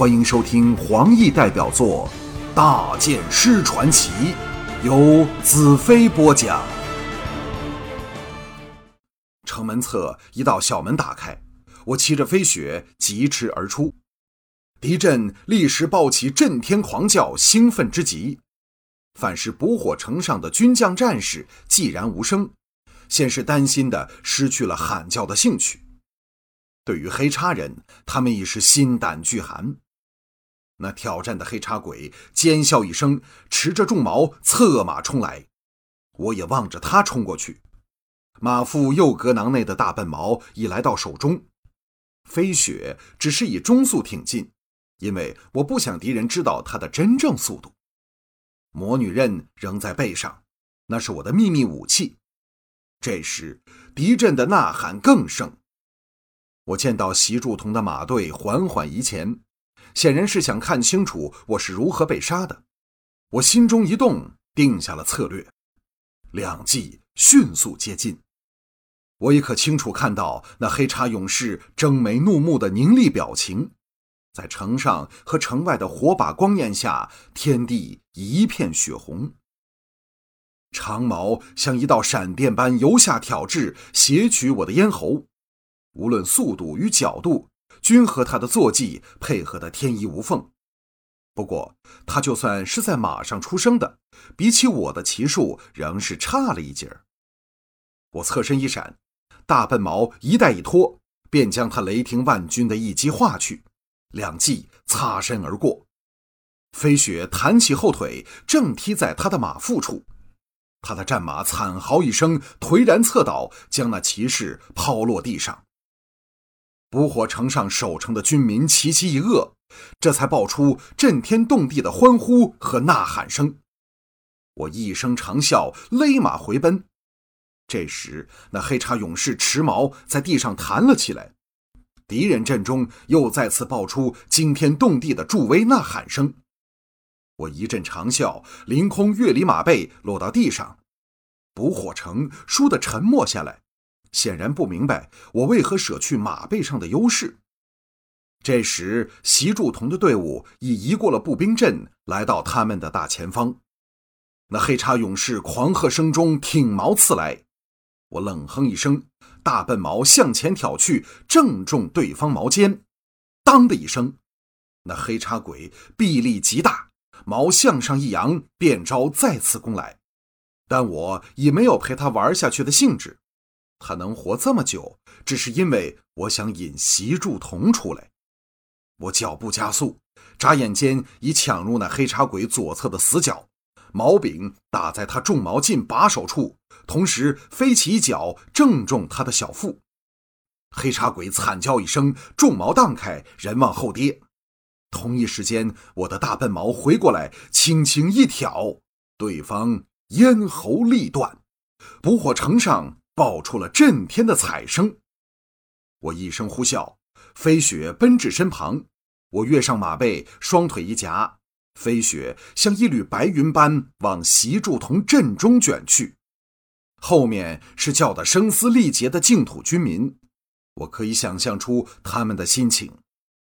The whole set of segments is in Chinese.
欢迎收听黄奕代表作《大剑师传奇》，由子飞播讲。城门侧一道小门打开，我骑着飞雪疾驰而出。敌阵立时爆起震天狂叫，兴奋之极。反是捕火城上的军将战士寂然无声，先是担心的失去了喊叫的兴趣。对于黑叉人，他们已是心胆俱寒。那挑战的黑叉鬼尖笑一声，持着重矛策马冲来。我也望着他冲过去。马腹右格囊内的大笨矛已来到手中，飞雪只是以中速挺进，因为我不想敌人知道他的真正速度。魔女刃仍在背上，那是我的秘密武器。这时敌阵的呐喊更盛。我见到席柱同的马队缓缓移前。显然是想看清楚我是如何被杀的，我心中一动，定下了策略。两骑迅速接近，我也可清楚看到那黑叉勇士睁眉怒目的凝厉表情。在城上和城外的火把光焰下，天地一片血红。长矛像一道闪电般由下挑至，斜取我的咽喉。无论速度与角度。均和他的坐骑配合得天衣无缝。不过，他就算是在马上出生的，比起我的骑术仍是差了一截儿。我侧身一闪，大笨毛一带一拖，便将他雷霆万钧的一击划去，两骑擦身而过。飞雪弹起后腿，正踢在他的马腹处，他的战马惨嚎一声，颓然侧倒，将那骑士抛落地上。捕火城上守城的军民齐齐一愕，这才爆出震天动地的欢呼和呐喊声。我一声长啸，勒马回奔。这时，那黑叉勇士持矛在地上弹了起来。敌人阵中又再次爆出惊天动地的助威呐喊声。我一阵长啸，凌空跃离马背，落到地上。捕火城倏地沉默下来。显然不明白我为何舍去马背上的优势。这时，习祝同的队伍已移过了步兵阵，来到他们的大前方。那黑叉勇士狂喝声中挺矛刺来，我冷哼一声，大笨矛向前挑去，正中对方矛尖。当的一声，那黑叉鬼臂力极大，矛向上一扬，变招再次攻来。但我已没有陪他玩下去的兴致。他能活这么久，只是因为我想引习祝同出来。我脚步加速，眨眼间已抢入那黑叉鬼左侧的死角，矛柄打在他重矛进把手处，同时飞起一脚正中他的小腹。黑叉鬼惨叫一声，重矛荡开，人往后跌。同一时间，我的大笨矛回过来，轻轻一挑，对方咽喉立断，捕火城上。爆出了震天的彩声，我一声呼啸，飞雪奔至身旁，我跃上马背，双腿一夹，飞雪像一缕白云般往习祝同阵中卷去，后面是叫得声嘶力竭的净土军民，我可以想象出他们的心情。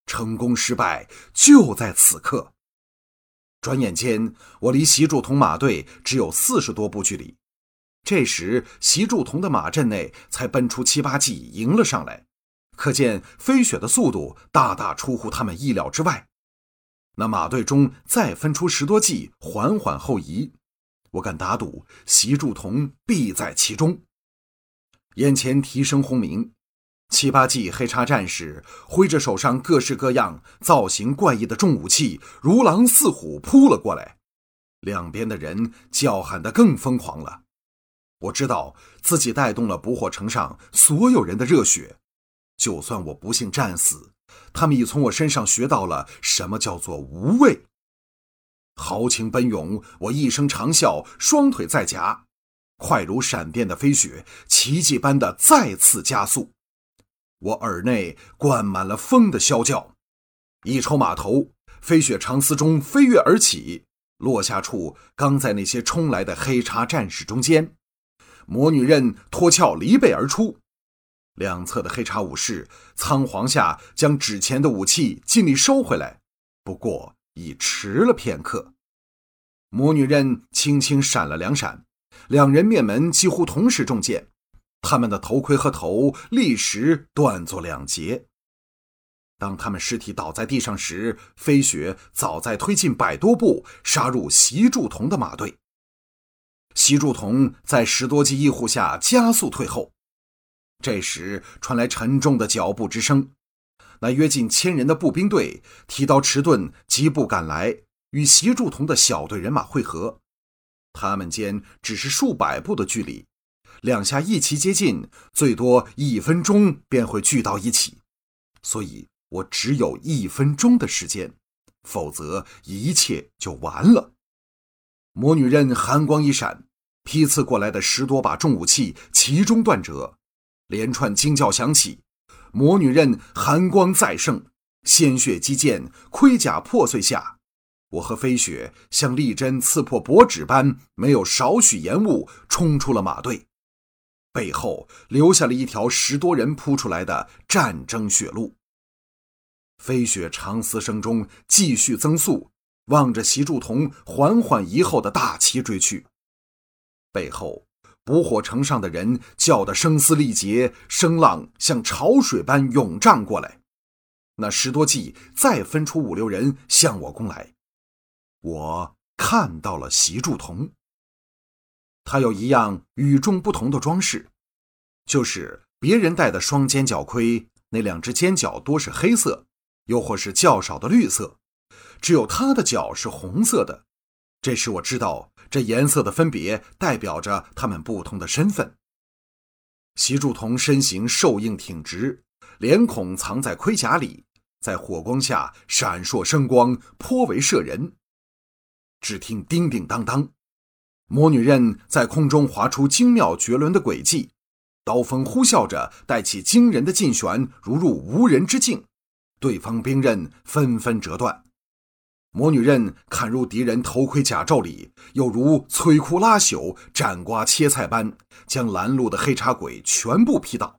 成功失败就在此刻，转眼间，我离习祝同马队只有四十多步距离。这时，习祝同的马阵内才奔出七八骑迎了上来，可见飞雪的速度大大出乎他们意料之外。那马队中再分出十多骑，缓缓后移。我敢打赌，习祝同必在其中。眼前蹄声轰鸣，七八骑黑叉战士挥着手上各式各样、造型怪异的重武器，如狼似虎扑了过来。两边的人叫喊得更疯狂了。我知道自己带动了捕火城上所有人的热血，就算我不幸战死，他们已从我身上学到了什么叫做无畏。豪情奔涌，我一声长啸，双腿再夹，快如闪电的飞雪，奇迹般的再次加速。我耳内灌满了风的啸叫，一抽马头，飞雪长丝中飞跃而起，落下处刚在那些冲来的黑叉战士中间。魔女刃脱鞘离背而出，两侧的黑茶武士仓皇下将纸钱的武器尽力收回来，不过已迟了片刻。魔女刃轻轻闪了两闪，两人面门几乎同时中箭，他们的头盔和头立时断作两截。当他们尸体倒在地上时，飞雪早在推进百多步，杀入席祝同的马队。席祝同在十多骑一护下加速退后。这时传来沉重的脚步之声，那约近千人的步兵队提刀迟钝，疾步赶来，与席祝同的小队人马会合。他们间只是数百步的距离，两下一齐接近，最多一分钟便会聚到一起，所以。我只有一分钟的时间，否则一切就完了。魔女刃寒光一闪，劈刺过来的十多把重武器其中断折，连串惊叫响起。魔女刃寒光再盛，鲜血激溅，盔甲破碎下，我和飞雪像利针刺破薄纸般，没有少许延误，冲出了马队，背后留下了一条十多人扑出来的战争血路。飞雪长嘶声中继续增速，望着席祝同缓缓移后的大旗追去。背后捕火城上的人叫得声嘶力竭，声浪像潮水般涌涨过来。那十多骑再分出五六人向我攻来。我看到了席祝同，他有一样与众不同的装饰，就是别人戴的双尖角盔，那两只尖角多是黑色。又或是较少的绿色，只有他的脚是红色的，这时我知道这颜色的分别代表着他们不同的身份。席祝同身形瘦硬挺直，脸孔藏在盔甲里，在火光下闪烁生光，颇为摄人。只听叮叮当当，魔女刃在空中划出精妙绝伦的轨迹，刀锋呼啸着带起惊人的劲旋，如入无人之境。对方兵刃纷纷折断，魔女刃砍入敌人头盔甲胄里，又如摧枯拉朽、斩瓜切菜般，将拦路的黑茶鬼全部劈倒。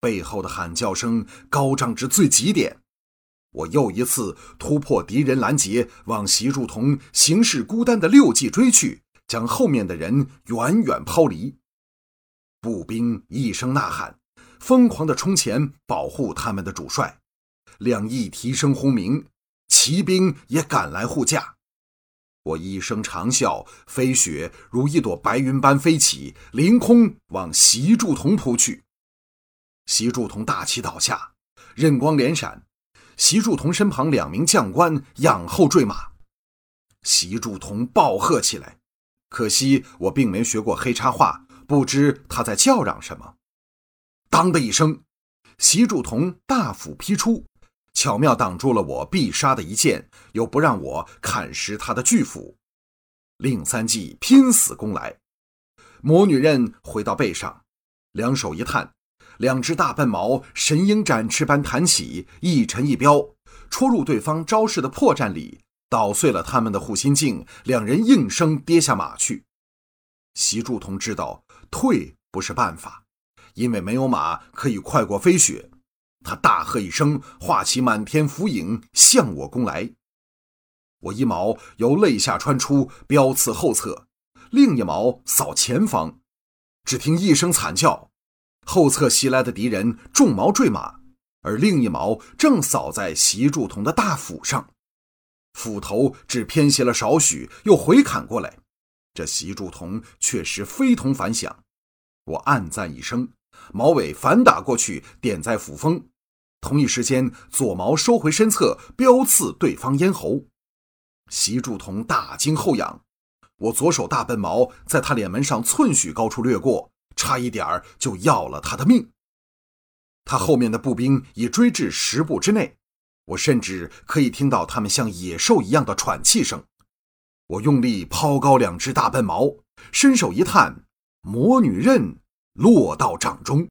背后的喊叫声高涨至最极点，我又一次突破敌人拦截，往席柱同形势孤单的六骑追去，将后面的人远远抛离。步兵一声呐喊，疯狂地冲前保护他们的主帅。两翼提声轰鸣，骑兵也赶来护驾。我一声长啸，飞雪如一朵白云般飞起，凌空往席祝同扑去。席祝同大旗倒下，刃光连闪。席祝同身旁两名将官仰后坠马。席祝同暴喝起来，可惜我并没学过黑插话，不知他在叫嚷什么。当的一声，席祝同大斧劈出。巧妙挡住了我必杀的一剑，又不让我砍食他的巨斧。令三季拼死攻来，魔女刃回到背上，两手一探，两只大笨毛神鹰展翅般弹起，一沉一飙，戳入对方招式的破绽里，捣碎了他们的护心镜。两人应声跌下马去。席祝同知道退不是办法，因为没有马可以快过飞雪。他大喝一声，化起满天浮影向我攻来。我一矛由肋下穿出，标刺后侧；另一矛扫前方。只听一声惨叫，后侧袭来的敌人中矛坠马，而另一矛正扫在席祝同的大斧上，斧头只偏斜了少许，又回砍过来。这席祝同确实非同凡响。我暗赞一声，矛尾反打过去，点在斧锋。同一时间，左矛收回身侧，飙刺对方咽喉。席祝同大惊后仰，我左手大笨毛在他脸门上寸许高处掠过，差一点儿就要了他的命。他后面的步兵已追至十步之内，我甚至可以听到他们像野兽一样的喘气声。我用力抛高两只大笨毛，伸手一探，魔女刃落到掌中。